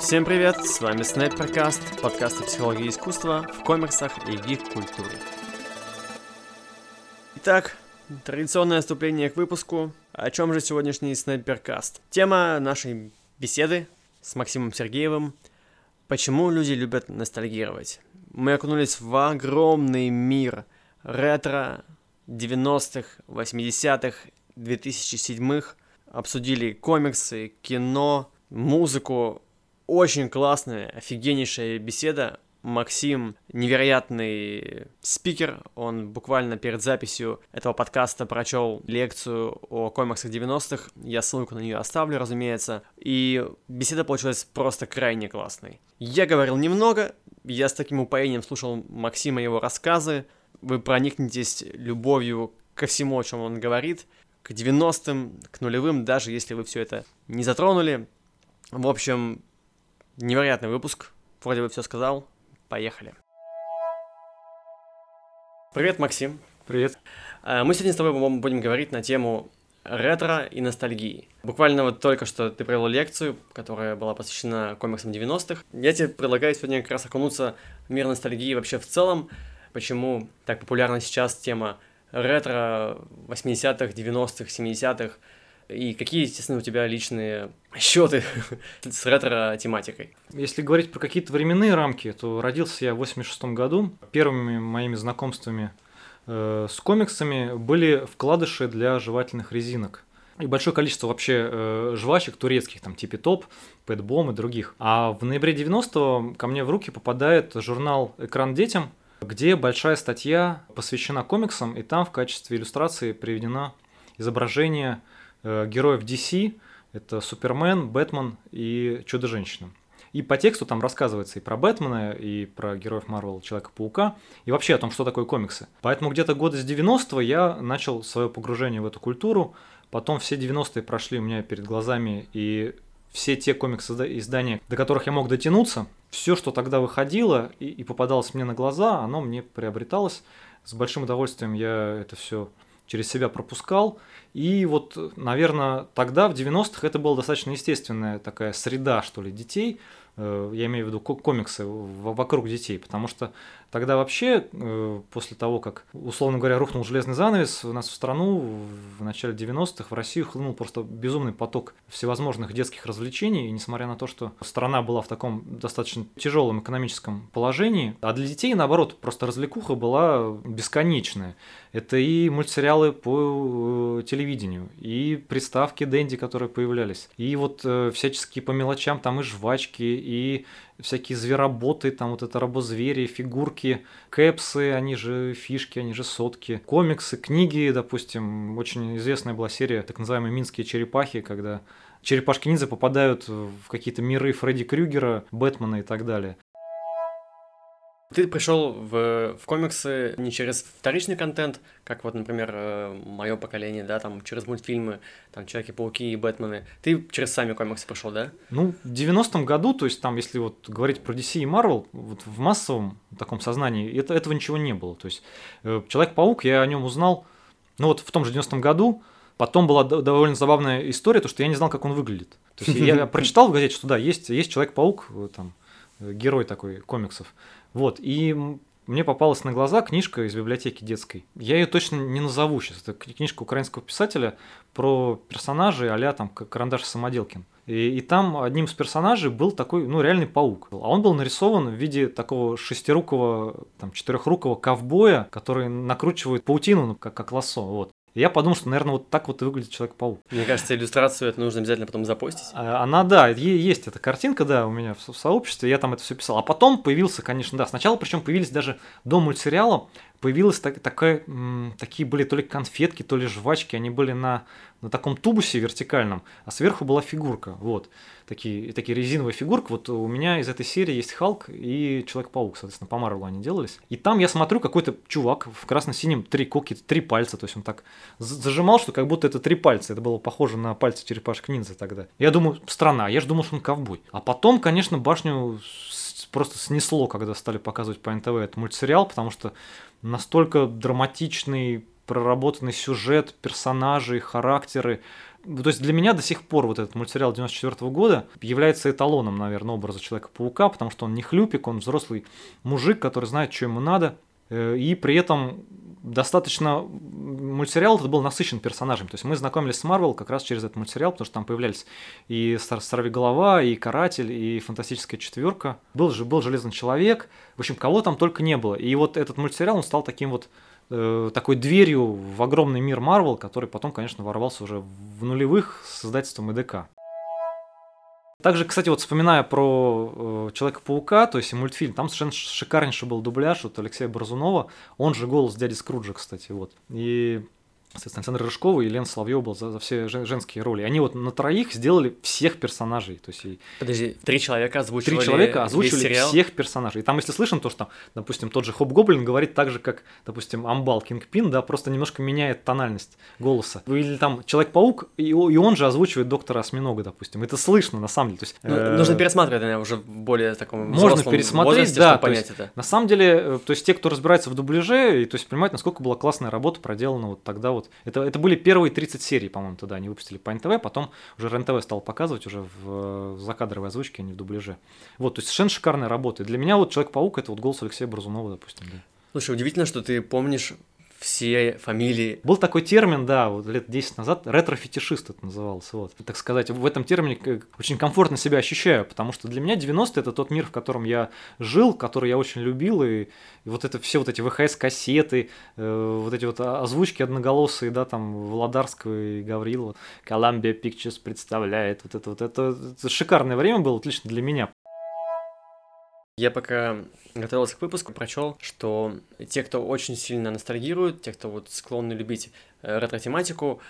Всем привет, с вами Снайперкаст, подкаст о психологии искусства в комиксах и гик-культуре. Итак, традиционное вступление к выпуску. О чем же сегодняшний Снайперкаст? Тема нашей беседы с Максимом Сергеевым «Почему люди любят ностальгировать?». Мы окунулись в огромный мир ретро 90-х, 80-х, 2007-х, обсудили комиксы, кино, музыку. Очень классная, офигеннейшая беседа. Максим невероятный спикер. Он буквально перед записью этого подкаста прочел лекцию о комиксах 90-х. Я ссылку на нее оставлю, разумеется. И беседа получилась просто крайне классной. Я говорил немного, я с таким упоением слушал Максима его рассказы. Вы проникнетесь любовью ко всему, о чем он говорит, к 90-м, к нулевым, даже если вы все это не затронули. В общем, невероятный выпуск. Вроде бы все сказал. Поехали. Привет, Максим. Привет. А, мы сегодня с тобой будем говорить на тему ретро и ностальгии. Буквально вот только что ты провел лекцию, которая была посвящена комиксам 90-х. Я тебе предлагаю сегодня как раз окунуться в мир ностальгии вообще в целом. Почему так популярна сейчас тема ретро 80-х, 90-х, 70-х, и какие, естественно, у тебя личные счеты с ретро-тематикой? Если говорить про какие-то временные рамки, то родился я в 86 году. Первыми моими знакомствами э, с комиксами были вкладыши для жевательных резинок. И большое количество вообще э, жвачек турецких, там типа Топ, Пэтбом и других. А в ноябре 90-го ко мне в руки попадает журнал «Экран детям», где большая статья посвящена комиксам, и там в качестве иллюстрации приведено изображение героев DC, это Супермен, Бэтмен и Чудо-женщина. И по тексту там рассказывается и про Бэтмена, и про героев Марвел, Человека-паука, и вообще о том, что такое комиксы. Поэтому где-то года с 90-го я начал свое погружение в эту культуру. Потом все 90-е прошли у меня перед глазами, и все те комиксы-издания, до которых я мог дотянуться, все, что тогда выходило и, и попадалось мне на глаза, оно мне приобреталось. С большим удовольствием я это все через себя пропускал. И вот, наверное, тогда, в 90-х, это была достаточно естественная такая среда, что ли, детей. Э, я имею в виду комиксы вокруг детей, потому что тогда вообще, э, после того, как, условно говоря, рухнул железный занавес, у нас в страну в начале 90-х в Россию хлынул просто безумный поток всевозможных детских развлечений, и несмотря на то, что страна была в таком достаточно тяжелом экономическом положении, а для детей, наоборот, просто развлекуха была бесконечная. Это и мультсериалы по э, телевидению, и приставки Дэнди, которые появлялись, и вот всяческие по мелочам там и жвачки, и всякие звероботы, там вот это рабозвери, фигурки, кэпсы, они же фишки, они же сотки, комиксы, книги, допустим, очень известная была серия, так называемые «Минские черепахи», когда черепашки-ниндзя попадают в какие-то миры Фредди Крюгера, Бэтмена и так далее. Ты пришел в, в комиксы не через вторичный контент, как вот, например, э, мое поколение, да, там через мультфильмы, там Человеки-пауки и Бэтмены. Ты через сами комиксы пришел, да? Ну, в 90-м году, то есть там, если вот говорить про DC и Marvel, вот в массовом таком сознании это, этого ничего не было. То есть э, Человек-паук, я о нем узнал, ну вот в том же 90-м году, Потом была довольно забавная история, то что я не знал, как он выглядит. То есть я прочитал в газете, что да, есть, есть Человек-паук, э, там, герой такой комиксов. Вот, и мне попалась на глаза книжка из библиотеки детской. Я ее точно не назову сейчас. Это книжка украинского писателя про персонажей а там Карандаш Самоделкин. И, и там одним из персонажей был такой, ну, реальный паук. А он был нарисован в виде такого шестирукого, там, четырехрукого ковбоя, который накручивает паутину, ну, как, как лосо. Вот. Я подумал, что, наверное, вот так вот и выглядит Человек-паук. Мне кажется, иллюстрацию это нужно обязательно потом запостить. А, она, да, есть эта картинка, да, у меня в сообществе, я там это все писал. А потом появился, конечно, да, сначала причем появились даже до мультсериала, появилась так, такая, такие были то ли конфетки, то ли жвачки, они были на, на таком тубусе вертикальном, а сверху была фигурка, вот, такие, такие резиновые фигурки, вот у меня из этой серии есть Халк и Человек-паук, соответственно, по Марвелу они делались, и там я смотрю, какой-то чувак в красно-синем три коки, три пальца, то есть он так зажимал, что как будто это три пальца, это было похоже на пальцы черепашек ниндзя тогда. Я думаю, страна, я же думал, что он ковбой. А потом, конечно, башню просто снесло, когда стали показывать по НТВ этот мультсериал, потому что настолько драматичный, проработанный сюжет, персонажи, характеры, то есть для меня до сих пор вот этот мультсериал 94 года является эталоном, наверное, образа Человека-паука, потому что он не хлюпик, он взрослый мужик, который знает, что ему надо, и при этом достаточно мультсериал этот был насыщен персонажами. То есть мы знакомились с Марвел как раз через этот мультсериал, потому что там появлялись и Голова, и Каратель, и Фантастическая четверка. Был же был Железный человек. В общем, кого там только не было. И вот этот мультсериал он стал таким вот э, такой дверью в огромный мир Марвел, который потом, конечно, ворвался уже в нулевых с издательством ИДК. Также, кстати, вот вспоминая про э, Человека-паука, то есть мультфильм, там совершенно шикарнейший был дубляж от Алексея Борзунова, он же голос дяди Скруджа, кстати, вот. И Соответственно, Александр Рыжкова и Лена Соловьева был за, за все женские роли. Они вот на троих сделали всех персонажей. То есть, и... Подожди, три человека озвучивали Три человека озвучивали всех персонажей. И там, если слышно, то, что там, допустим, тот же Хоп Гоблин говорит так же, как, допустим, Амбал Кингпин, да, просто немножко меняет тональность голоса. Или там Человек-паук, и, и он же озвучивает доктора Осьминога, допустим. Это слышно, на самом деле. То есть, ну, э... Нужно пересматривать, наверное, уже в более таком Можно пересмотреть, возрасте, да. понять есть, это. На самом деле, э, то есть те, кто разбирается в дубляже, и, то есть понимают, насколько была классная работа проделана вот тогда вот. Это, это были первые 30 серий, по-моему, тогда они выпустили по НТВ, потом уже РЕН-ТВ стал показывать уже в закадровой озвучке, а не в дубляже. Вот, то есть совершенно шикарная работа. И для меня вот Человек-паук это вот голос Алексея Бразунова, допустим. Да. Слушай, удивительно, что ты помнишь все фамилии. Был такой термин, да, вот лет 10 назад, ретро-фетишист это назывался. Вот. Так сказать, в этом термине очень комфортно себя ощущаю, потому что для меня 90 это тот мир, в котором я жил, который я очень любил, и, и вот это все вот эти ВХС-кассеты, э, вот эти вот озвучки одноголосые, да, там, Володарского и Гаврилова, Columbia Pictures представляет, вот это вот, это, это шикарное время было, отлично для меня. Я пока готовился к выпуску, прочел, что те, кто очень сильно ностальгируют, те, кто вот склонны любить э, ретро-тематику,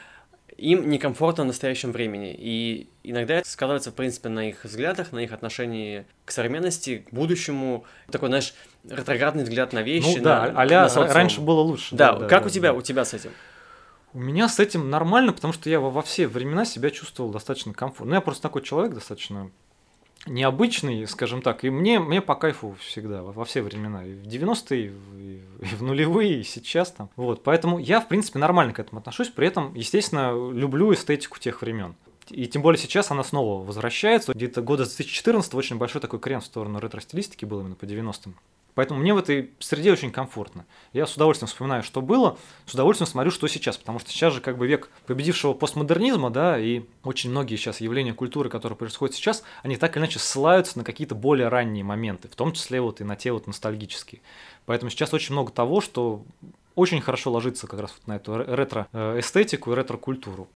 им некомфортно в настоящем времени. И иногда это сказывается, в принципе, на их взглядах, на их отношении к современности, к будущему. Такой, знаешь, ретроградный взгляд на вещи. Ну да, на, а на раньше было лучше. Да, да как да, у тебя, да. у тебя с этим? У меня с этим нормально, потому что я во, во все времена себя чувствовал достаточно комфортно. Ну, я просто такой человек достаточно необычный, скажем так, и мне, мне по кайфу всегда, во, во все времена, и в 90-е, и, и в нулевые, и сейчас там. Вот, поэтому я, в принципе, нормально к этому отношусь, при этом, естественно, люблю эстетику тех времен. И тем более сейчас она снова возвращается. Где-то года с 2014 очень большой такой крен в сторону ретро-стилистики был именно по 90-м. Поэтому мне в этой среде очень комфортно. Я с удовольствием вспоминаю, что было, с удовольствием смотрю, что сейчас, потому что сейчас же как бы век победившего постмодернизма, да, и очень многие сейчас явления культуры, которые происходят сейчас, они так или иначе ссылаются на какие-то более ранние моменты, в том числе вот и на те вот ностальгические. Поэтому сейчас очень много того, что очень хорошо ложится как раз вот на эту ретро-эстетику и ретро-культуру.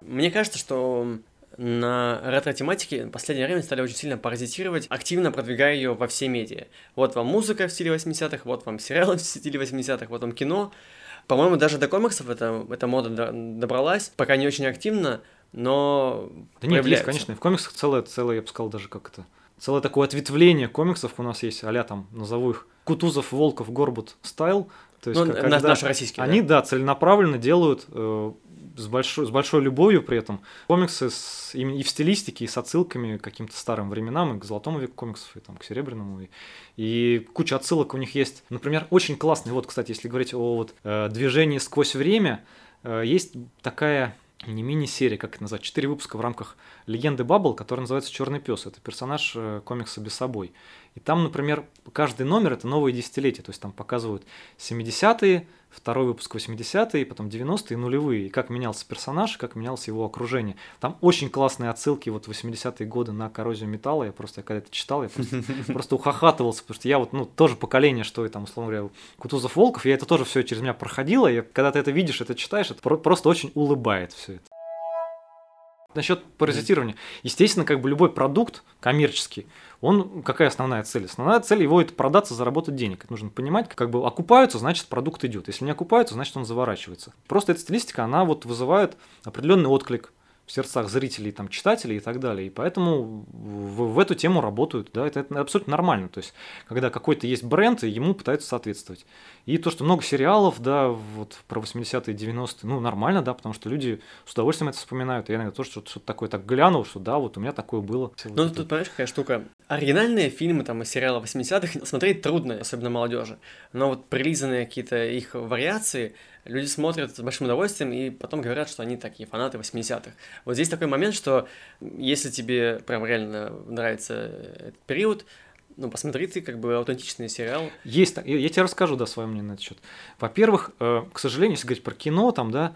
Мне кажется, что на ретро-тематике в последнее время стали очень сильно паразитировать, активно продвигая ее во все медиа. Вот вам музыка в стиле 80-х, вот вам сериалы в стиле 80-х, вот вам кино. По-моему, даже до комиксов эта, эта мода добралась, пока не очень активно, но Да нет, есть, конечно, и в комиксах целое, целое, я бы сказал, даже как это, целое такое ответвление комиксов у нас есть, а там, назову их, Кутузов, Волков, Горбут стайл, то есть, ну, когда наши российские. Они, да, да целенаправленно делают э, с большой, с большой любовью при этом. Комиксы с, и, и в стилистике, и с отсылками к каким-то старым временам, и к золотому веку комиксов, и там, к серебряному. И, и куча отсылок у них есть. Например, очень классный, вот, кстати, если говорить о вот, э, движении сквозь время, э, есть такая не мини-серия, как это назвать, четыре выпуска в рамках легенды Баббл, который называется Черный пес. Это персонаж э, комикса без собой. И там, например, каждый номер это новое десятилетие, то есть там показывают 70-е, второй выпуск 80-е, потом 90-е и нулевые, и как менялся персонаж, как менялось его окружение. Там очень классные отсылки вот 80-е годы на коррозию металла, я просто, я когда это читал, я просто, просто ухахатывался, потому что я вот, ну, тоже поколение, что и там, условно говоря, Кутузов Волков, я это тоже все через меня проходило, и когда ты это видишь, это читаешь, это просто очень улыбает все это. Насчет паразитирования. Естественно, как бы любой продукт коммерческий, он какая основная цель? Основная цель его это продаться, заработать денег. Это нужно понимать, как бы окупаются, значит продукт идет. Если не окупаются, значит он заворачивается. Просто эта стилистика, она вот вызывает определенный отклик. В сердцах зрителей, там, читателей и так далее. И поэтому в, в эту тему работают, да, это, это абсолютно нормально. То есть, когда какой-то есть бренд, и ему пытаются соответствовать. И то, что много сериалов, да, вот про 80-е, 90-е, ну, нормально, да, потому что люди с удовольствием это вспоминают. И я иногда тоже что-то, что такое так глянул, что да, вот у меня такое было. Ну, вот тут, понимаешь, какая штука? Оригинальные фильмы там из сериала 80-х смотреть трудно, особенно молодежи. Но вот прилизанные какие-то их вариации, люди смотрят с большим удовольствием и потом говорят, что они такие фанаты 80-х. Вот здесь такой момент, что если тебе прям реально нравится этот период, ну, посмотри ты как бы аутентичный сериал. Есть, я, я тебе расскажу, да, свое мнение на этот счет. Во-первых, э, к сожалению, если говорить про кино, там, да,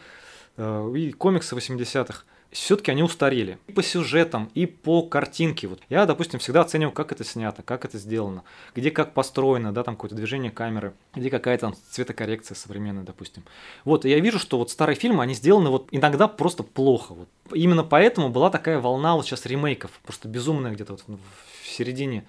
э, и комиксы 80-х, все-таки они устарели. И по сюжетам, и по картинке. Вот я, допустим, всегда оценивал, как это снято, как это сделано, где как построено, да, там какое-то движение камеры, где какая-то там цветокоррекция современная, допустим. Вот, и я вижу, что вот старые фильмы, они сделаны вот иногда просто плохо. Вот. Именно поэтому была такая волна вот сейчас ремейков, просто безумная где-то вот в середине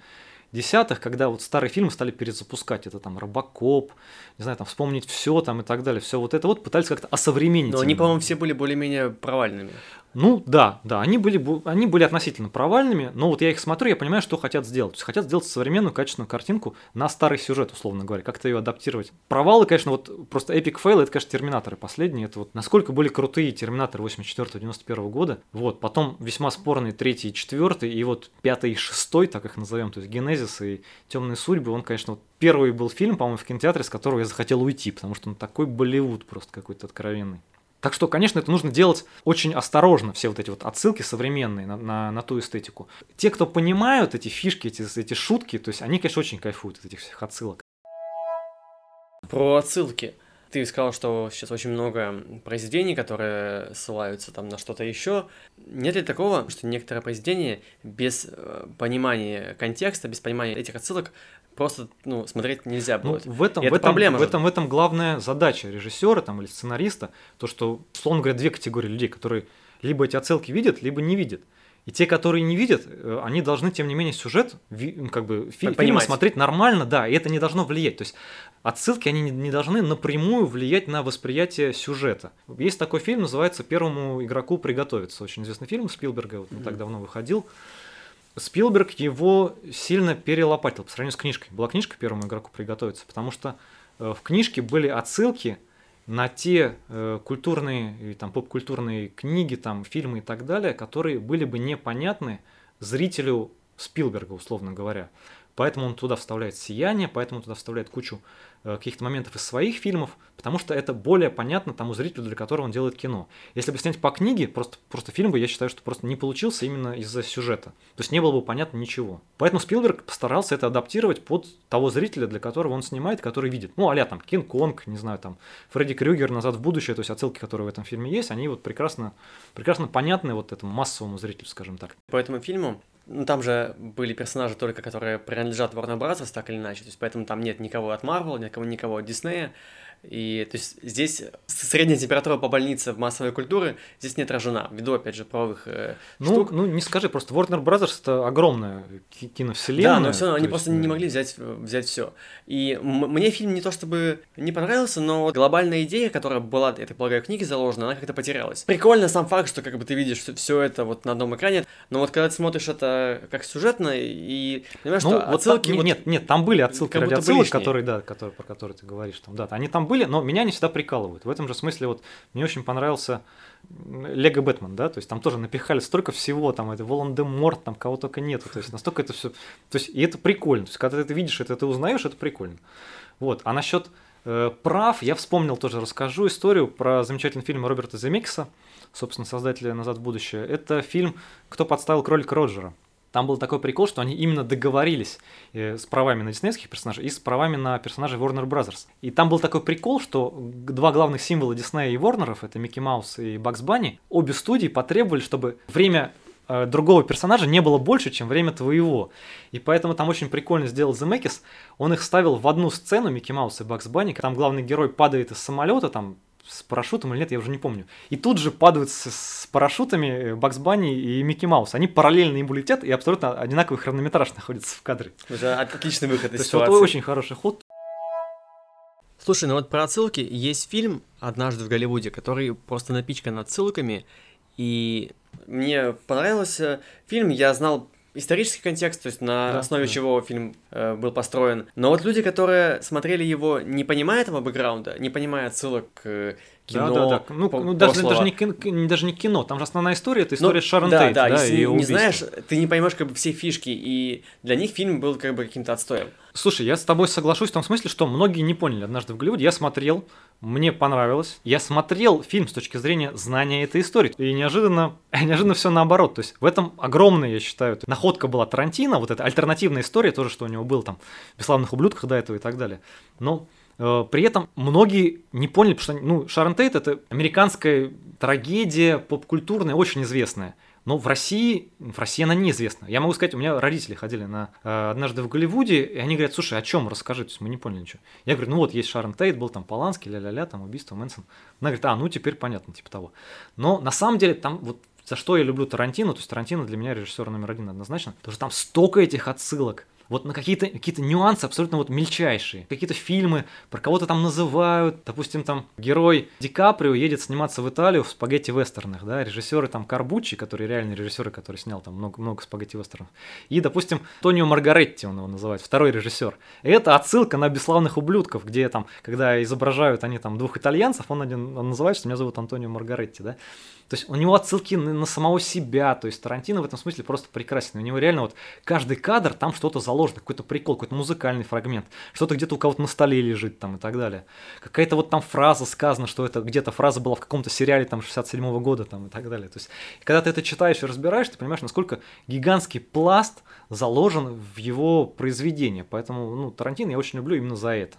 десятых, когда вот старые фильмы стали перезапускать, это там Робокоп, не знаю, там вспомнить все там и так далее, все вот это вот пытались как-то осовременить. Но они, по-моему, все были более-менее провальными. Ну да, да, они были, они были относительно провальными, но вот я их смотрю, я понимаю, что хотят сделать. То есть хотят сделать современную качественную картинку на старый сюжет, условно говоря, как-то ее адаптировать. Провалы, конечно, вот просто epic fail, это, конечно, Терминаторы последние. Это вот насколько были крутые Терминаторы 84-91 года. Вот, потом весьма спорные третий и четвертый, и вот пятый и шестой, так их назовем, то есть Генезис и Темные судьбы, он, конечно, вот первый был фильм, по-моему, в кинотеатре, с которого я захотел уйти, потому что он такой Болливуд просто какой-то откровенный. Так что, конечно, это нужно делать очень осторожно, все вот эти вот отсылки современные на, на, на ту эстетику. Те, кто понимают эти фишки, эти, эти шутки, то есть они, конечно, очень кайфуют от этих всех отсылок. Про отсылки. Ты сказал, что сейчас очень много произведений, которые ссылаются там на что-то еще. Нет ли такого, что некоторые произведения без э, понимания контекста, без понимания этих отсылок просто ну, смотреть нельзя ну, будет. Ну, в этом, и в, этом, проблема в, этом, в этом главная задача режиссера там, или сценариста, то, что, условно говоря, две категории людей, которые либо эти отсылки видят, либо не видят. И те, которые не видят, э, они должны, тем не менее, сюжет, ну, как бы, фи- фильм смотреть нормально, да, и это не должно влиять. То есть отсылки, они не должны напрямую влиять на восприятие сюжета. Есть такой фильм, называется «Первому игроку приготовиться». Очень известный фильм Спилберга, вот не mm-hmm. так давно выходил. Спилберг его сильно перелопатил по сравнению с книжкой. Была книжка первому игроку приготовиться, потому что э, в книжке были отсылки на те э, культурные и там поп-культурные книги, там фильмы и так далее, которые были бы непонятны зрителю Спилберга, условно говоря. Поэтому он туда вставляет сияние, поэтому он туда вставляет кучу каких-то моментов из своих фильмов, потому что это более понятно тому зрителю, для которого он делает кино. Если бы снять по книге, просто, просто фильм бы, я считаю, что просто не получился именно из-за сюжета. То есть не было бы понятно ничего. Поэтому Спилберг постарался это адаптировать под того зрителя, для которого он снимает, который видит. Ну, а там Кинг-Конг, не знаю, там Фредди Крюгер, Назад в будущее, то есть отсылки, которые в этом фильме есть, они вот прекрасно, прекрасно понятны вот этому массовому зрителю, скажем так. По этому фильму ну, там же были персонажи только, которые принадлежат Warner Bros., так или иначе, то есть поэтому там нет никого от Marvel, никого, никого от Disney, и то есть здесь средняя температура по больнице в массовой культуре здесь не отражена, ввиду, опять же, правовых э, ну, штук. Ну, не скажи, просто Warner Brothers это огромная киновселенная. Да, но все равно они есть... просто не могли взять, взять все. И мне фильм не то чтобы не понравился, но глобальная идея, которая была, я так полагаю, в книге заложена, она как-то потерялась. Прикольно сам факт, что как бы ты видишь все это вот на одном экране, но вот когда ты смотришь это как сюжетно и понимаешь, ну, что вот отсылки... Там, вот, нет, нет, там были отсылки ради отсылок, которые, да, которые, про которые ты говоришь. Там, да, они там были, но меня не всегда прикалывают. В этом же смысле вот мне очень понравился Лего Бэтмен, да, то есть там тоже напихали столько всего, там это Волан-де-Морт, там кого только нету, то есть настолько это все, то есть и это прикольно, то есть когда ты это видишь, это ты узнаешь, это прикольно. Вот, а насчет э, прав, я вспомнил тоже, расскажу историю про замечательный фильм Роберта Земекиса, собственно, создателя «Назад в будущее». Это фильм «Кто подставил кролика Роджера». Там был такой прикол, что они именно договорились э, с правами на диснеевских персонажей и с правами на персонажей Warner Brothers. И там был такой прикол, что два главных символа Диснея и Warner, это Микки Маус и Бакс Банни, обе студии потребовали, чтобы время э, другого персонажа не было больше, чем время твоего. И поэтому там очень прикольно сделал Земекис. Он их ставил в одну сцену, Микки Маус и Бакс Банни. Там главный герой падает из самолета, там с парашютом или нет, я уже не помню. И тут же падают с, с парашютами э, Бакс Банни и Микки Маус. Они параллельно им летят и абсолютно одинаковый хронометраж находится в кадре. Это отличный выход из ситуации. Вот очень хороший ход. Слушай, ну вот про отсылки есть фильм «Однажды в Голливуде», который просто напичкан отсылками, и мне понравился фильм, я знал исторический контекст, то есть на Да, основе да. чего фильм э, был построен. Но вот люди, которые смотрели его, не понимая этого бэкграунда, не понимая отсылок к э, кино, да, да, да. Ну, по- ну, даже, даже, не, кин- не- даже не кино, там же основная история, это Ну, история с Шарон да, Тейт, да, да, если не знаешь, ты не поймешь как бы все фишки, и для них фильм был как бы каким-то отстоем. Слушай, я с тобой соглашусь в том смысле, что многие не поняли однажды в Голливуде. Я смотрел, мне понравилось. Я смотрел фильм с точки зрения знания этой истории. И неожиданно, неожиданно все наоборот. То есть в этом огромная, я считаю, находка была Тарантино, вот эта альтернативная история, тоже, что у него был там в «Бесславных ублюдках» до этого и так далее. Но э, при этом многие не поняли, потому что ну, Шарон Тейт это американская трагедия поп-культурная, очень известная. Но в России, в России она неизвестна. Я могу сказать, у меня родители ходили на э, однажды в Голливуде, и они говорят, слушай, о чем расскажи, то есть мы не поняли ничего. Я говорю, ну вот есть Шарон Тейт, был там Поланский, ля-ля-ля, там убийство Мэнсон. Она говорит, а, ну теперь понятно, типа того. Но на самом деле там вот за что я люблю Тарантино, то есть Тарантино для меня режиссер номер один однозначно, потому что там столько этих отсылок, вот на какие-то какие нюансы абсолютно вот мельчайшие. Какие-то фильмы про кого-то там называют. Допустим, там герой Ди Каприо едет сниматься в Италию в спагетти-вестернах, да, режиссеры там Карбуччи, который реальный режиссер, который снял там много, много спагетти-вестернов. И, допустим, Тонио Маргаретти он его называет, второй режиссер. Это отсылка на «Бесславных ублюдков», где там, когда изображают они там двух итальянцев, он один он называет, что меня зовут Антонио Маргаретти, да. То есть у него отсылки на, самого себя, то есть Тарантино в этом смысле просто прекрасен. У него реально вот каждый кадр там что-то заложено, какой-то прикол, какой-то музыкальный фрагмент, что-то где-то у кого-то на столе лежит там и так далее. Какая-то вот там фраза сказана, что это где-то фраза была в каком-то сериале там 67 года там и так далее. То есть когда ты это читаешь и разбираешь, ты понимаешь, насколько гигантский пласт заложен в его произведение. Поэтому, ну, Тарантино я очень люблю именно за это.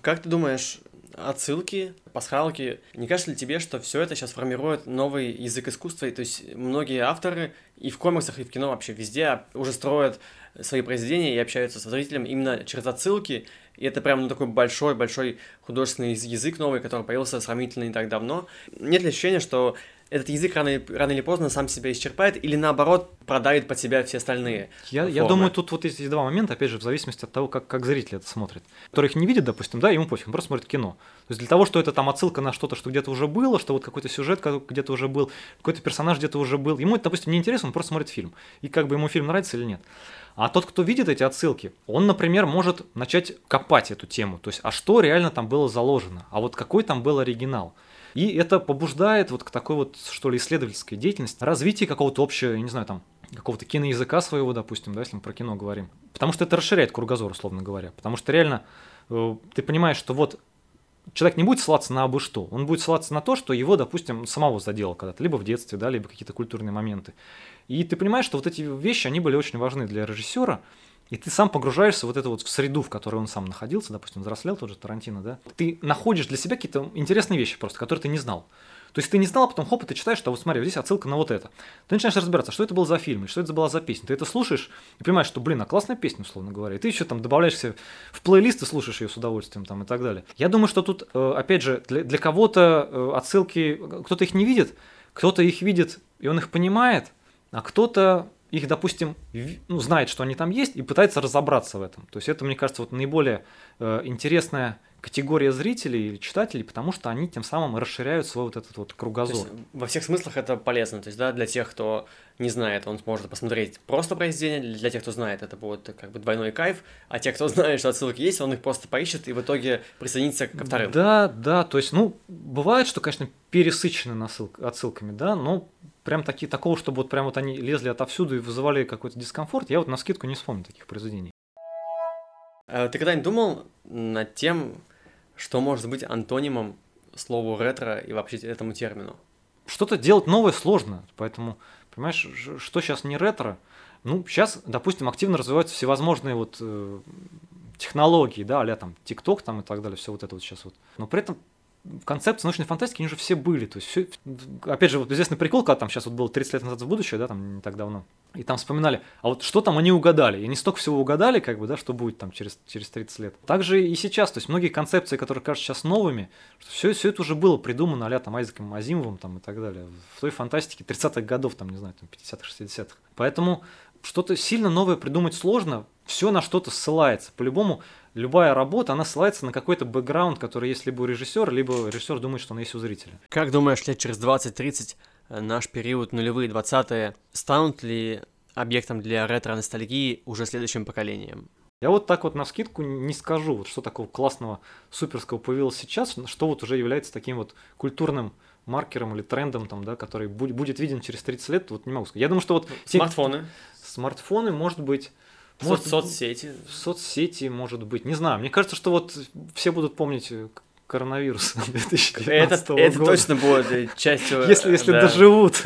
Как ты думаешь, отсылки, пасхалки, не кажется ли тебе, что все это сейчас формирует новый язык искусства? И, то есть многие авторы и в комиксах, и в кино вообще везде уже строят свои произведения и общаются со зрителем именно через отсылки. И это прям ну, такой большой-большой художественный язык новый, который появился сравнительно не так давно. Нет ли ощущения, что этот язык рано, или- рано или поздно сам себя исчерпает или наоборот продавит под себя все остальные? Я, я формы? думаю, тут вот есть два момента, опять же, в зависимости от того, как, как зритель это смотрит. Который их не видит, допустим, да, ему пофиг, он просто смотрит кино. То есть для того, что это там отсылка на что-то, что где-то уже было, что вот какой-то сюжет где-то уже был, какой-то персонаж где-то уже был, ему это, допустим, не интересно, он просто смотрит фильм. И как бы ему фильм нравится или нет. А тот, кто видит эти отсылки, он, например, может начать копать эту тему. То есть, а что реально там было заложено? А вот какой там был оригинал? И это побуждает вот к такой вот, что ли, исследовательской деятельности, развитие какого-то общего, я не знаю, там, какого-то киноязыка своего, допустим, да, если мы про кино говорим. Потому что это расширяет кругозор, условно говоря. Потому что реально э, ты понимаешь, что вот человек не будет ссылаться на абы что, он будет ссылаться на то, что его, допустим, самого задело когда-то, либо в детстве, да, либо какие-то культурные моменты. И ты понимаешь, что вот эти вещи, они были очень важны для режиссера, и ты сам погружаешься вот это вот в среду, в которой он сам находился, допустим, взрослел тот же Тарантино, да. Ты находишь для себя какие-то интересные вещи просто, которые ты не знал. То есть ты не знал, а потом хоп, и ты читаешь, что вот смотри, здесь отсылка на вот это. Ты начинаешь разбираться, что это был за фильм, или что это была за песня. Ты это слушаешь и понимаешь, что, блин, а классная песня, условно говоря. И ты еще там добавляешь себе в плейлист и слушаешь ее с удовольствием там и так далее. Я думаю, что тут, э, опять же, для, для кого-то э, отсылки, кто-то их не видит, кто-то их видит, и он их понимает, а кто-то их, допустим, ну, знает, что они там есть, и пытается разобраться в этом. То есть это, мне кажется, вот наиболее э, интересная категория зрителей или читателей, потому что они тем самым расширяют свой вот этот вот То кругозор. есть во всех смыслах это полезно. То есть, да, для тех, кто не знает, он сможет посмотреть просто произведение, для тех, кто знает, это будет как бы двойной кайф, а те, кто знает, что отсылки есть, он их просто поищет и в итоге присоединится ко вторым. Да, да, то есть, ну, бывает, что, конечно, пересыщены отсылками, да, но прям такие, такого, чтобы вот прям вот они лезли отовсюду и вызывали какой-то дискомфорт, я вот на скидку не вспомню таких произведений. А Ты когда-нибудь думал над тем, что может быть антонимом слову ретро и вообще этому термину? Что-то делать новое сложно, поэтому, понимаешь, что сейчас не ретро, ну, сейчас, допустим, активно развиваются всевозможные вот э, технологии, да, а там ТикТок там и так далее, все вот это вот сейчас вот. Но при этом концепции научной фантастики они же все были. То есть, все, опять же, вот известный прикол, когда там сейчас вот было 30 лет назад в будущее, да, там не так давно, и там вспоминали, а вот что там они угадали, и они столько всего угадали, как бы, да, что будет там через, через 30 лет. Также и сейчас, то есть многие концепции, которые кажутся сейчас новыми, все, все это уже было придумано а там Айзеком Азимовым там и так далее, в той фантастике 30-х годов, там, не знаю, там 50-х, 60-х. Поэтому что-то сильно новое придумать сложно, все на что-то ссылается. По-любому, любая работа, она ссылается на какой-то бэкграунд, который есть либо у режиссера, либо режиссер думает, что он есть у зрителя. Как думаешь, лет через 20-30 наш период нулевые, двадцатые, станут ли объектом для ретро-ностальгии уже следующим поколением? Я вот так вот на скидку не скажу, вот что такого классного, суперского появилось сейчас, что вот уже является таким вот культурным маркером или трендом, там, да, который будет, будет виден через 30 лет, вот не могу сказать. Я думаю, что вот... Смартфоны. Смартфоны, может быть... Может, соцсети. Соцсети, может быть. Не знаю. Мне кажется, что вот все будут помнить э, коронавирус 2019 это. Это точно будет э, частью... Если, если доживут.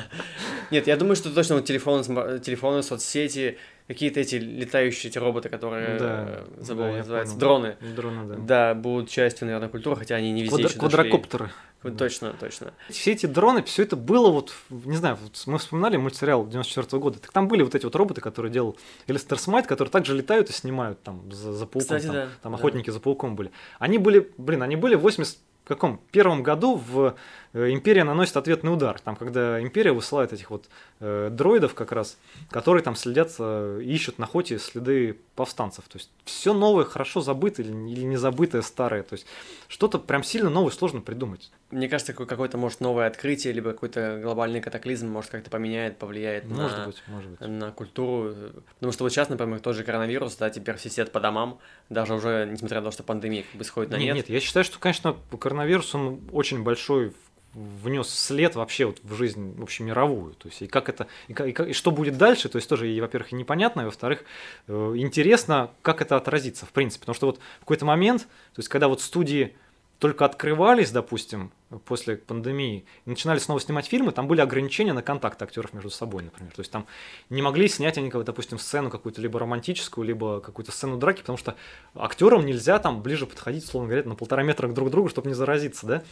Нет, я думаю, что точно телефоны, телефоны, соцсети, какие-то эти летающие эти роботы, которые, да, забыл, да, называются, дроны. Дроны, да. Да, будут частью, наверное, культуры, хотя они не везде Квадр- еще Квадрокоптеры. Дошли. Точно, точно. Все эти дроны, все это было вот, не знаю, вот мы вспоминали мультсериал 94 -го года, так там были вот эти вот роботы, которые делал Элистер Смайт, которые также летают и снимают там за, за пауком, Кстати, там, да. там да. охотники за пауком были. Они были, блин, они были в 80 каком первом году в Э, империя наносит ответный удар. Там, когда империя высылает этих вот э, дроидов как раз, которые там следят, э, ищут на хоте следы повстанцев. То есть все новое хорошо забыто или, или не забытое старое. То есть что-то прям сильно новое сложно придумать. Мне кажется, какое-то может новое открытие, либо какой-то глобальный катаклизм может как-то поменяет, повлияет может на, быть, может быть. на культуру. Потому что вот сейчас, например, тот же коронавирус, да, теперь все сидят по домам, даже уже несмотря на то, что пандемия как бы сходит на нет. Нет, я считаю, что, конечно, коронавирус, он очень большой внес след вообще вот в жизнь общемировую. То есть, и как это, и, как, и, как, и что будет дальше, то есть тоже, и, во-первых, и непонятно, и, во-вторых, э, интересно, как это отразится, в принципе. Потому что вот в какой-то момент, то есть, когда вот студии только открывались, допустим, после пандемии, и начинали снова снимать фильмы, там были ограничения на контакт актеров между собой, например. То есть там не могли снять они, допустим, сцену какую-то либо романтическую, либо какую-то сцену драки, потому что актерам нельзя там ближе подходить, условно говоря, на полтора метра друг к другу, чтобы не заразиться, да.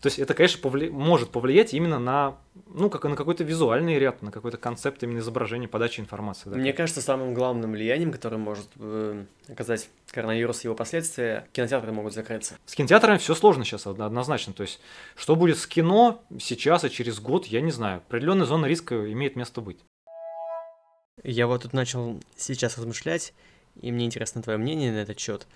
То есть это, конечно, повли... может повлиять именно на, ну, как на какой-то визуальный ряд, на какой-то концепт именно изображения, подачи информации. Да? Мне кажется, самым главным влиянием, которое может э, оказать коронавирус и его последствия, кинотеатры могут закрыться. С кинотеатрами все сложно сейчас, однозначно. То есть, что будет с кино сейчас и через год, я не знаю. Определенная зона риска имеет место быть. Я вот тут начал сейчас размышлять, и мне интересно твое мнение на этот счет.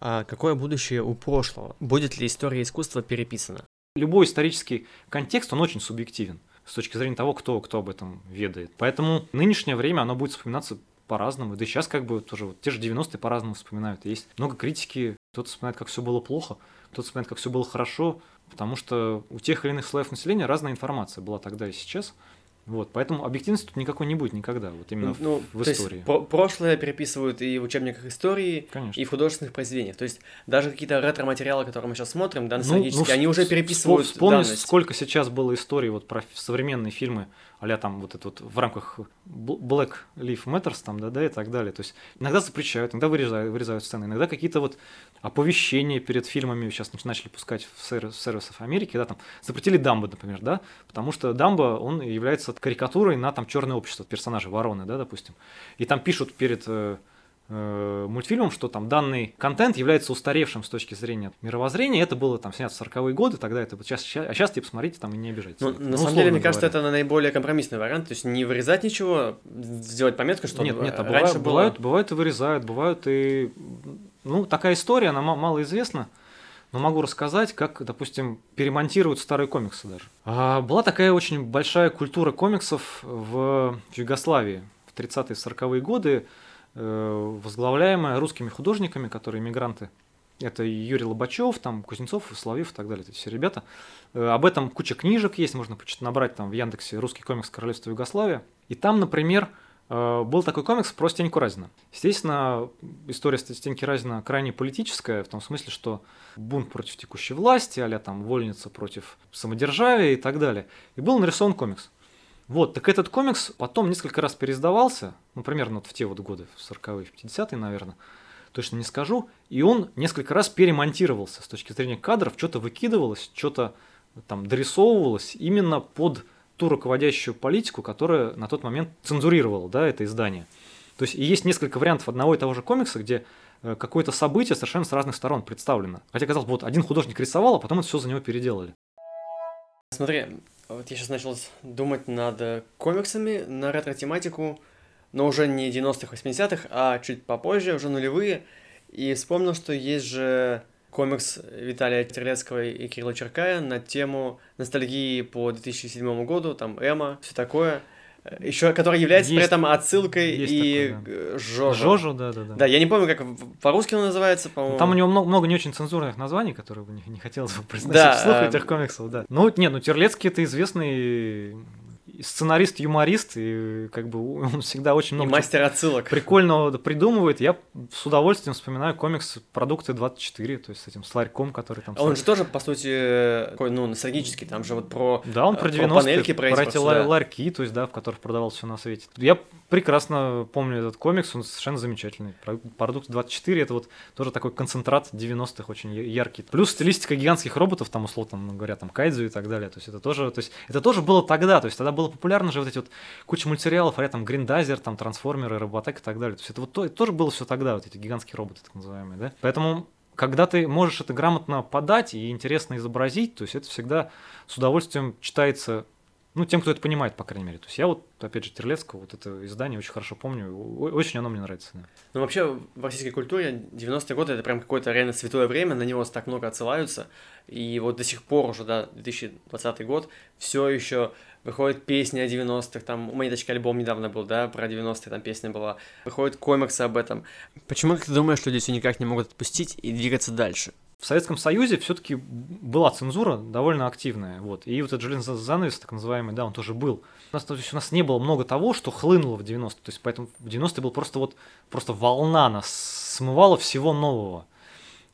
А какое будущее у прошлого? Будет ли история искусства переписана? Любой исторический контекст, он очень субъективен с точки зрения того, кто, кто об этом ведает. Поэтому нынешнее время, оно будет вспоминаться по-разному. Да и сейчас как бы тоже вот те же 90-е по-разному вспоминают. Есть много критики, кто-то вспоминает, как все было плохо, кто-то вспоминает, как все было хорошо, потому что у тех или иных слоев населения разная информация была тогда и сейчас. Вот, поэтому объективности тут никакой не будет никогда, вот именно ну, в, в истории. Есть, про- прошлое переписывают и в учебниках истории, Конечно. и в художественных произведениях. То есть даже какие-то ретро-материалы, которые мы сейчас смотрим, да, ностальгические, ну, ну, они уже переписывают Вспомни, данность. сколько сейчас было историй вот про современные фильмы, а там вот это вот в рамках Black Lives Matters там, да, да, и так далее. То есть иногда запрещают, иногда вырезают, вырезают сцены, иногда какие-то вот оповещения перед фильмами сейчас начали пускать в, сервис, в сервисах Америки, да, там запретили Дамбо, например, да, потому что Дамбо, он является карикатурой на там черное общество, персонажи вороны, да, допустим. И там пишут перед э, э, мультфильмом, что там данный контент является устаревшим с точки зрения мировоззрения. Это было там снято в 40-е годы, тогда это сейчас, сейчас, а сейчас типа смотрите там и не обижайтесь. Ну, ну, на самом деле, мне кажется, это наиболее компромиссный вариант. То есть не вырезать ничего, сделать пометку, что нет, нет, а раньше бывает, было... бывают, бывают и вырезают, бывают и ну такая история, она мало известна. Но могу рассказать, как, допустим, перемонтируют старые комиксы даже. А, была такая очень большая культура комиксов в Югославии в 30-е 40-е годы. Э, возглавляемая русскими художниками, которые иммигранты. Это Юрий Лобачев, там Кузнецов, Соловьев и так далее, это все ребята. Э, об этом куча книжек есть, можно набрать там в Яндексе «Русский комикс Королевства Югославия». И там, например, был такой комикс про Стеньку Разина. Естественно, история Стеньки Разина крайне политическая, в том смысле, что бунт против текущей власти, а там вольница против самодержавия и так далее. И был нарисован комикс. Вот, так этот комикс потом несколько раз переиздавался, ну, примерно вот в те вот годы, в 40-е, в 50-е, наверное, точно не скажу, и он несколько раз перемонтировался с точки зрения кадров, что-то выкидывалось, что-то там дорисовывалось именно под ту руководящую политику, которая на тот момент цензурировала, да, это издание. То есть и есть несколько вариантов одного и того же комикса, где э, какое-то событие совершенно с разных сторон представлено. Хотя, казалось бы, вот один художник рисовал, а потом это все за него переделали. Смотри, вот я сейчас начал думать над комиксами на ретро-тематику, но уже не 90-х, 80-х, а чуть попозже, уже нулевые, и вспомнил, что есть же комикс Виталия Терлецкого и Кирилла Черкая на тему ностальгии по 2007 году, там Эма, все такое. Еще, который является есть, при этом отсылкой и такой, да. Жожо. Жожо, да, да, да. Да, я не помню, как по-русски он называется, по-моему. Там у него много, много не очень цензурных названий, которые бы не, не хотелось бы произносить да, вслух а... этих комиксов, да. Ну, нет, ну Терлецкий это известный сценарист-юморист, и как бы он всегда очень много... И мастер отсылок. Прикольного придумывает. Я с удовольствием вспоминаю комикс «Продукты 24», то есть с этим сларьком, который там... А он же тоже, по сути, такой, ну, ностальгический, там же вот про... Да, он про 90-е, про, панельки, про, про эти да. ларьки, то есть, да, в которых продавалось все на свете. Я прекрасно помню этот комикс, он совершенно замечательный. Продукт 24 это вот тоже такой концентрат 90-х, очень яркий. Плюс стилистика гигантских роботов, там условно говоря, там кайдзу и так далее. То есть это тоже, то есть это тоже было тогда, то есть тогда было популярно же вот эти вот куча мультсериалов, а там Гриндайзер, там Трансформеры, Роботек и так далее. То есть это вот то, тоже было все тогда, вот эти гигантские роботы так называемые, да. Поэтому когда ты можешь это грамотно подать и интересно изобразить, то есть это всегда с удовольствием читается ну, тем, кто это понимает, по крайней мере. То есть я вот, опять же, Терлецкого, вот это издание очень хорошо помню, очень оно мне нравится. Да. Ну, вообще, в российской культуре 90-е годы это прям какое-то реально святое время, на него так много отсылаются, и вот до сих пор уже, да, 2020 год, все еще выходит песни о 90-х, там, у Монеточки альбом недавно был, да, про 90-е там песня была, выходит комиксы об этом. Почему, ты думаешь, люди все никак не могут отпустить и двигаться дальше? в Советском Союзе все-таки была цензура довольно активная. Вот. И вот этот железный занавес, так называемый, да, он тоже был. У нас, то есть, у нас не было много того, что хлынуло в 90-е. То есть поэтому в 90-е был просто вот просто волна нас смывала всего нового.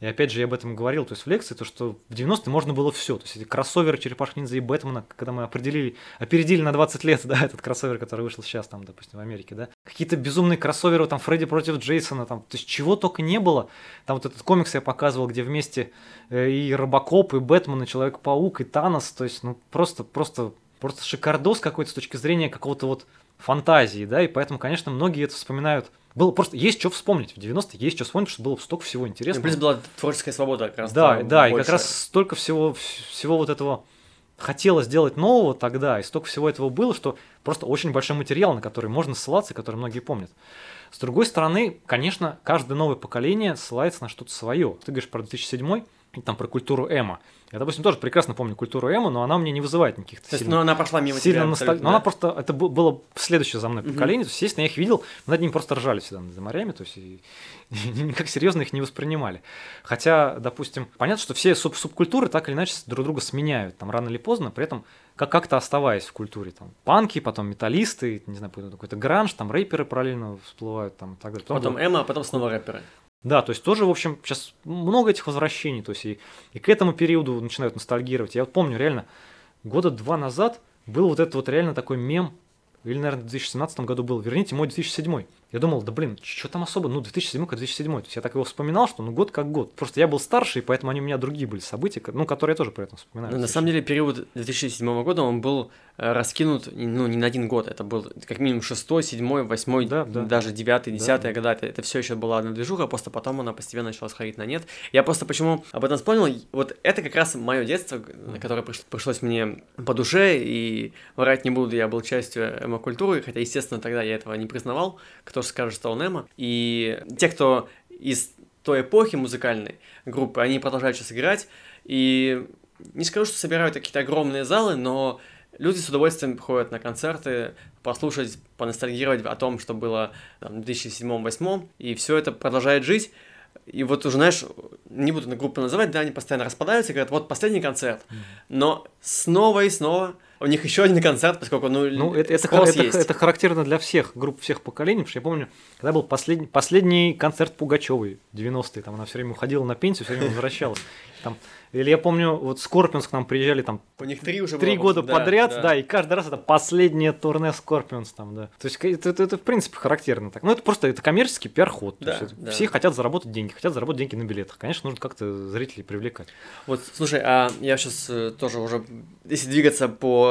И опять же, я об этом говорил, то есть в лекции, то, что в 90-е можно было все. То есть эти кроссоверы Черепашек Ниндзя и Бэтмена, когда мы определили, опередили на 20 лет, да, этот кроссовер, который вышел сейчас, там, допустим, в Америке, да. Какие-то безумные кроссоверы, там, Фредди против Джейсона, там, то есть чего только не было. Там вот этот комикс я показывал, где вместе э, и Робокоп, и Бэтмен, и Человек-паук, и Танос, то есть, ну, просто, просто, просто шикардос какой-то с точки зрения какого-то вот фантазии, да, и поэтому, конечно, многие это вспоминают было просто есть что вспомнить. В 90-е есть что вспомнить, потому что было столько всего интересного. плюс была творческая свобода как раз. Да, да, больше. и как раз столько всего, всего вот этого хотелось сделать нового тогда, и столько всего этого было, что просто очень большой материал, на который можно ссылаться, который многие помнят. С другой стороны, конечно, каждое новое поколение ссылается на что-то свое. Ты говоришь про 2007 и там про культуру Эма. Я, допустим, тоже прекрасно помню культуру Эма, но она мне не вызывает никаких То есть, ну, она прошла мимо сильно тебя носталь... Но она просто, это было следующее за мной поколение, то есть, естественно, я их видел, мы над ними просто ржали всегда над морями, то есть, и, никак серьезно их не воспринимали. Хотя, допустим, понятно, что все суб субкультуры так или иначе друг друга сменяют, там, рано или поздно, при этом как- как-то оставаясь в культуре, там, панки, потом металлисты, не знаю, какой-то гранж, там, рэперы параллельно всплывают, там, и так далее. Потом, потом Эма, а потом снова рэперы. Да, то есть тоже, в общем, сейчас много этих возвращений, то есть и, и к этому периоду начинают ностальгировать. Я вот помню реально, года два назад был вот этот вот реально такой мем, или, наверное, в 2017 году был, верните мой 2007. Я думал, да блин, что там особо, ну 2007 как 2007. То есть я так его вспоминал, что ну год как год. Просто я был старше, и поэтому они у меня другие были события, ну, которые я тоже при этом вспоминаю. Ну, на самом деле период 2007 года, он был э, раскинут, ну, не на один год, это был как минимум шестой, седьмой, восьмой, да, да. даже девятый, десятый да. года, это, это все еще была одна движуха, просто потом она постепенно начала сходить на нет. Я просто почему об этом вспомнил, вот это как раз мое детство, которое пришлось мне по душе, и врать не буду, я был частью эмокультуры, хотя, естественно, тогда я этого не признавал, кто же скажет, эмо. И те, кто из той эпохи музыкальной группы, они продолжают сейчас играть, и не скажу, что собирают какие-то огромные залы, но люди с удовольствием ходят на концерты, послушать, поностальгировать о том, что было там, в 2007-2008, и все это продолжает жить. И вот уже, знаешь, не буду на группу называть, да, они постоянно распадаются и говорят, вот последний концерт. Но снова и снова у них еще один концерт, поскольку ну, ну это, это, это, есть. это характерно для всех групп, всех поколений, потому что я помню, когда был последний, последний концерт Пугачевой 90-е, там она все время уходила на пенсию, все время возвращалась. Там или я помню, вот Scorpions к нам приезжали там... У них три уже Три года да, подряд, да. да, и каждый раз это последнее турне Scorpions там, да. То есть это, это, это в принципе характерно так. Ну это просто это коммерческий пиар-ход. Да, да. Все хотят заработать деньги, хотят заработать деньги на билетах. Конечно, нужно как-то зрителей привлекать. Вот, слушай, а я сейчас э, тоже уже, если двигаться по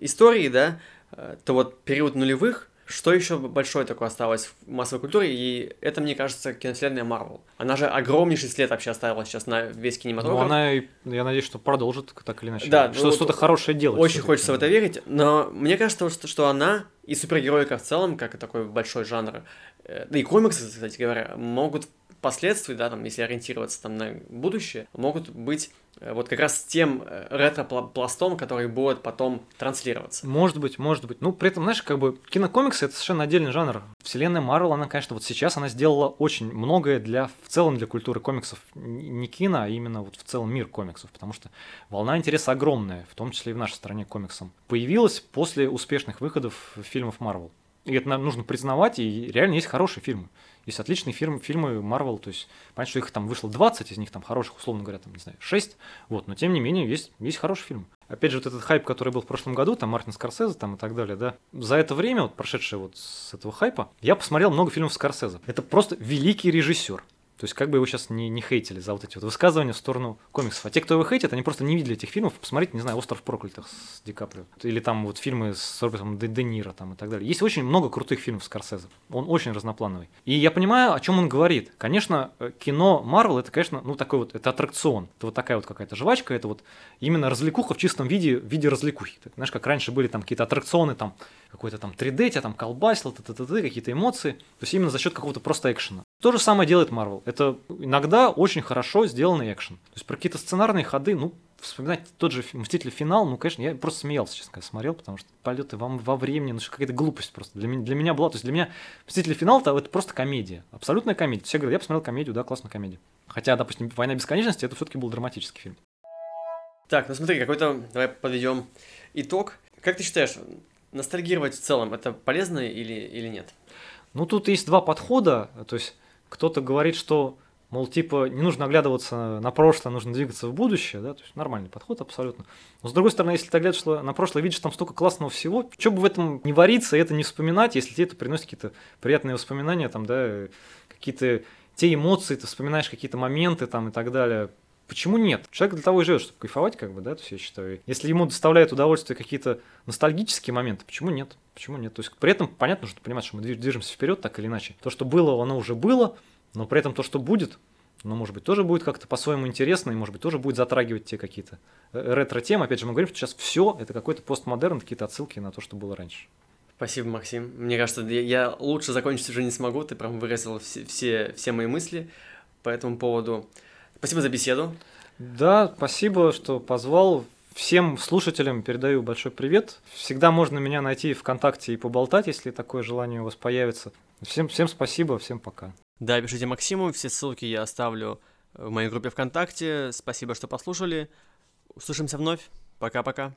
истории, да, э, то вот период нулевых, что еще большое такое осталось в массовой культуре, и это, мне кажется, киновселенная Марвел. Она же огромнейший след вообще оставила сейчас на весь кинематограф. Ну, она, я надеюсь, что продолжит так или иначе. Да, что ну, что-то хорошее делать. Очень хочется в это верить, но мне кажется, что, что она и супергероика в целом, как такой большой жанр, э, да и комиксы, кстати говоря, могут последствий, да, там, если ориентироваться там на будущее, могут быть вот как раз тем э, ретро-пластом, который будет потом транслироваться. Может быть, может быть. Ну, при этом, знаешь, как бы кинокомиксы — это совершенно отдельный жанр. Вселенная Марвел, она, конечно, вот сейчас она сделала очень многое для, в целом для культуры комиксов. Не кино, а именно вот в целом мир комиксов, потому что волна интереса огромная, в том числе и в нашей стране комиксам. Появилась после успешных выходов фильмов Марвел. И это нужно признавать, и реально есть хорошие фильмы. Есть отличные фильмы, фильмы Marvel, то есть, понятно, что их там вышло 20, из них там хороших, условно говоря, там, не знаю, 6, вот, но тем не менее есть, есть хорошие фильмы. Опять же, вот этот хайп, который был в прошлом году, там Мартин Скорсезе там и так далее, да, за это время, вот прошедшее вот с этого хайпа, я посмотрел много фильмов Скорсезе. Это просто великий режиссер. То есть как бы его сейчас не, не хейтили за вот эти вот высказывания в сторону комиксов. А те, кто его хейтит, они просто не видели этих фильмов. Посмотрите, не знаю, «Остров проклятых» с Ди Каприо. Или там вот фильмы с Робертом Де, Де Ниро там и так далее. Есть очень много крутых фильмов Скорсезе. Он очень разноплановый. И я понимаю, о чем он говорит. Конечно, э, кино Марвел это, конечно, ну такой вот, это аттракцион. Это вот такая вот какая-то жвачка, это вот именно развлекуха в чистом виде, в виде развлекухи. Так, знаешь, как раньше были там какие-то аттракционы, там какой-то там 3D, тебя там колбасил, какие-то эмоции. То есть именно за счет какого-то просто экшена. То же самое делает Marvel. Это иногда очень хорошо сделанный экшен. То есть про какие-то сценарные ходы, ну, вспоминать тот же «Мститель. Финал», ну, конечно, я просто смеялся, честно говоря, смотрел, потому что полеты во, во времени, ну, какая-то глупость просто. Для меня, для меня была, то есть для меня «Мститель. Финал» это, просто комедия, абсолютная комедия. Все говорят, я посмотрел комедию, да, классная комедия. Хотя, допустим, «Война бесконечности» это все-таки был драматический фильм. Так, ну смотри, какой-то, давай подведем итог. Как ты считаешь, ностальгировать в целом это полезно или, или нет? Ну, тут есть два подхода, то есть кто-то говорит, что, мол, типа, не нужно оглядываться на прошлое, нужно двигаться в будущее, да, то есть нормальный подход абсолютно. Но с другой стороны, если ты оглядываешься на прошлое, видишь там столько классного всего, что бы в этом не вариться, это не вспоминать, если тебе это приносит какие-то приятные воспоминания, там, да, какие-то те эмоции, ты вспоминаешь какие-то моменты там и так далее, Почему нет? Человек для того и живет, чтобы кайфовать, как бы, да, то есть я считаю. Если ему доставляет удовольствие какие-то ностальгические моменты, почему нет? Почему нет? То есть при этом понятно, что понимать, что мы движемся вперед так или иначе. То, что было, оно уже было, но при этом то, что будет, ну, может быть, тоже будет как-то по-своему интересно, и, может быть, тоже будет затрагивать те какие-то э, ретро-темы. Опять же, мы говорим, что сейчас все это какой-то постмодерн, какие-то отсылки на то, что было раньше. Спасибо, Максим. Мне кажется, я лучше закончить уже не смогу. Ты прям выразил все, все, все мои мысли по этому поводу. Спасибо за беседу. Да, спасибо, что позвал. Всем слушателям передаю большой привет. Всегда можно меня найти ВКонтакте и поболтать, если такое желание у вас появится. Всем, всем спасибо, всем пока. Да, пишите Максиму, все ссылки я оставлю в моей группе ВКонтакте. Спасибо, что послушали. Услышимся вновь. Пока-пока.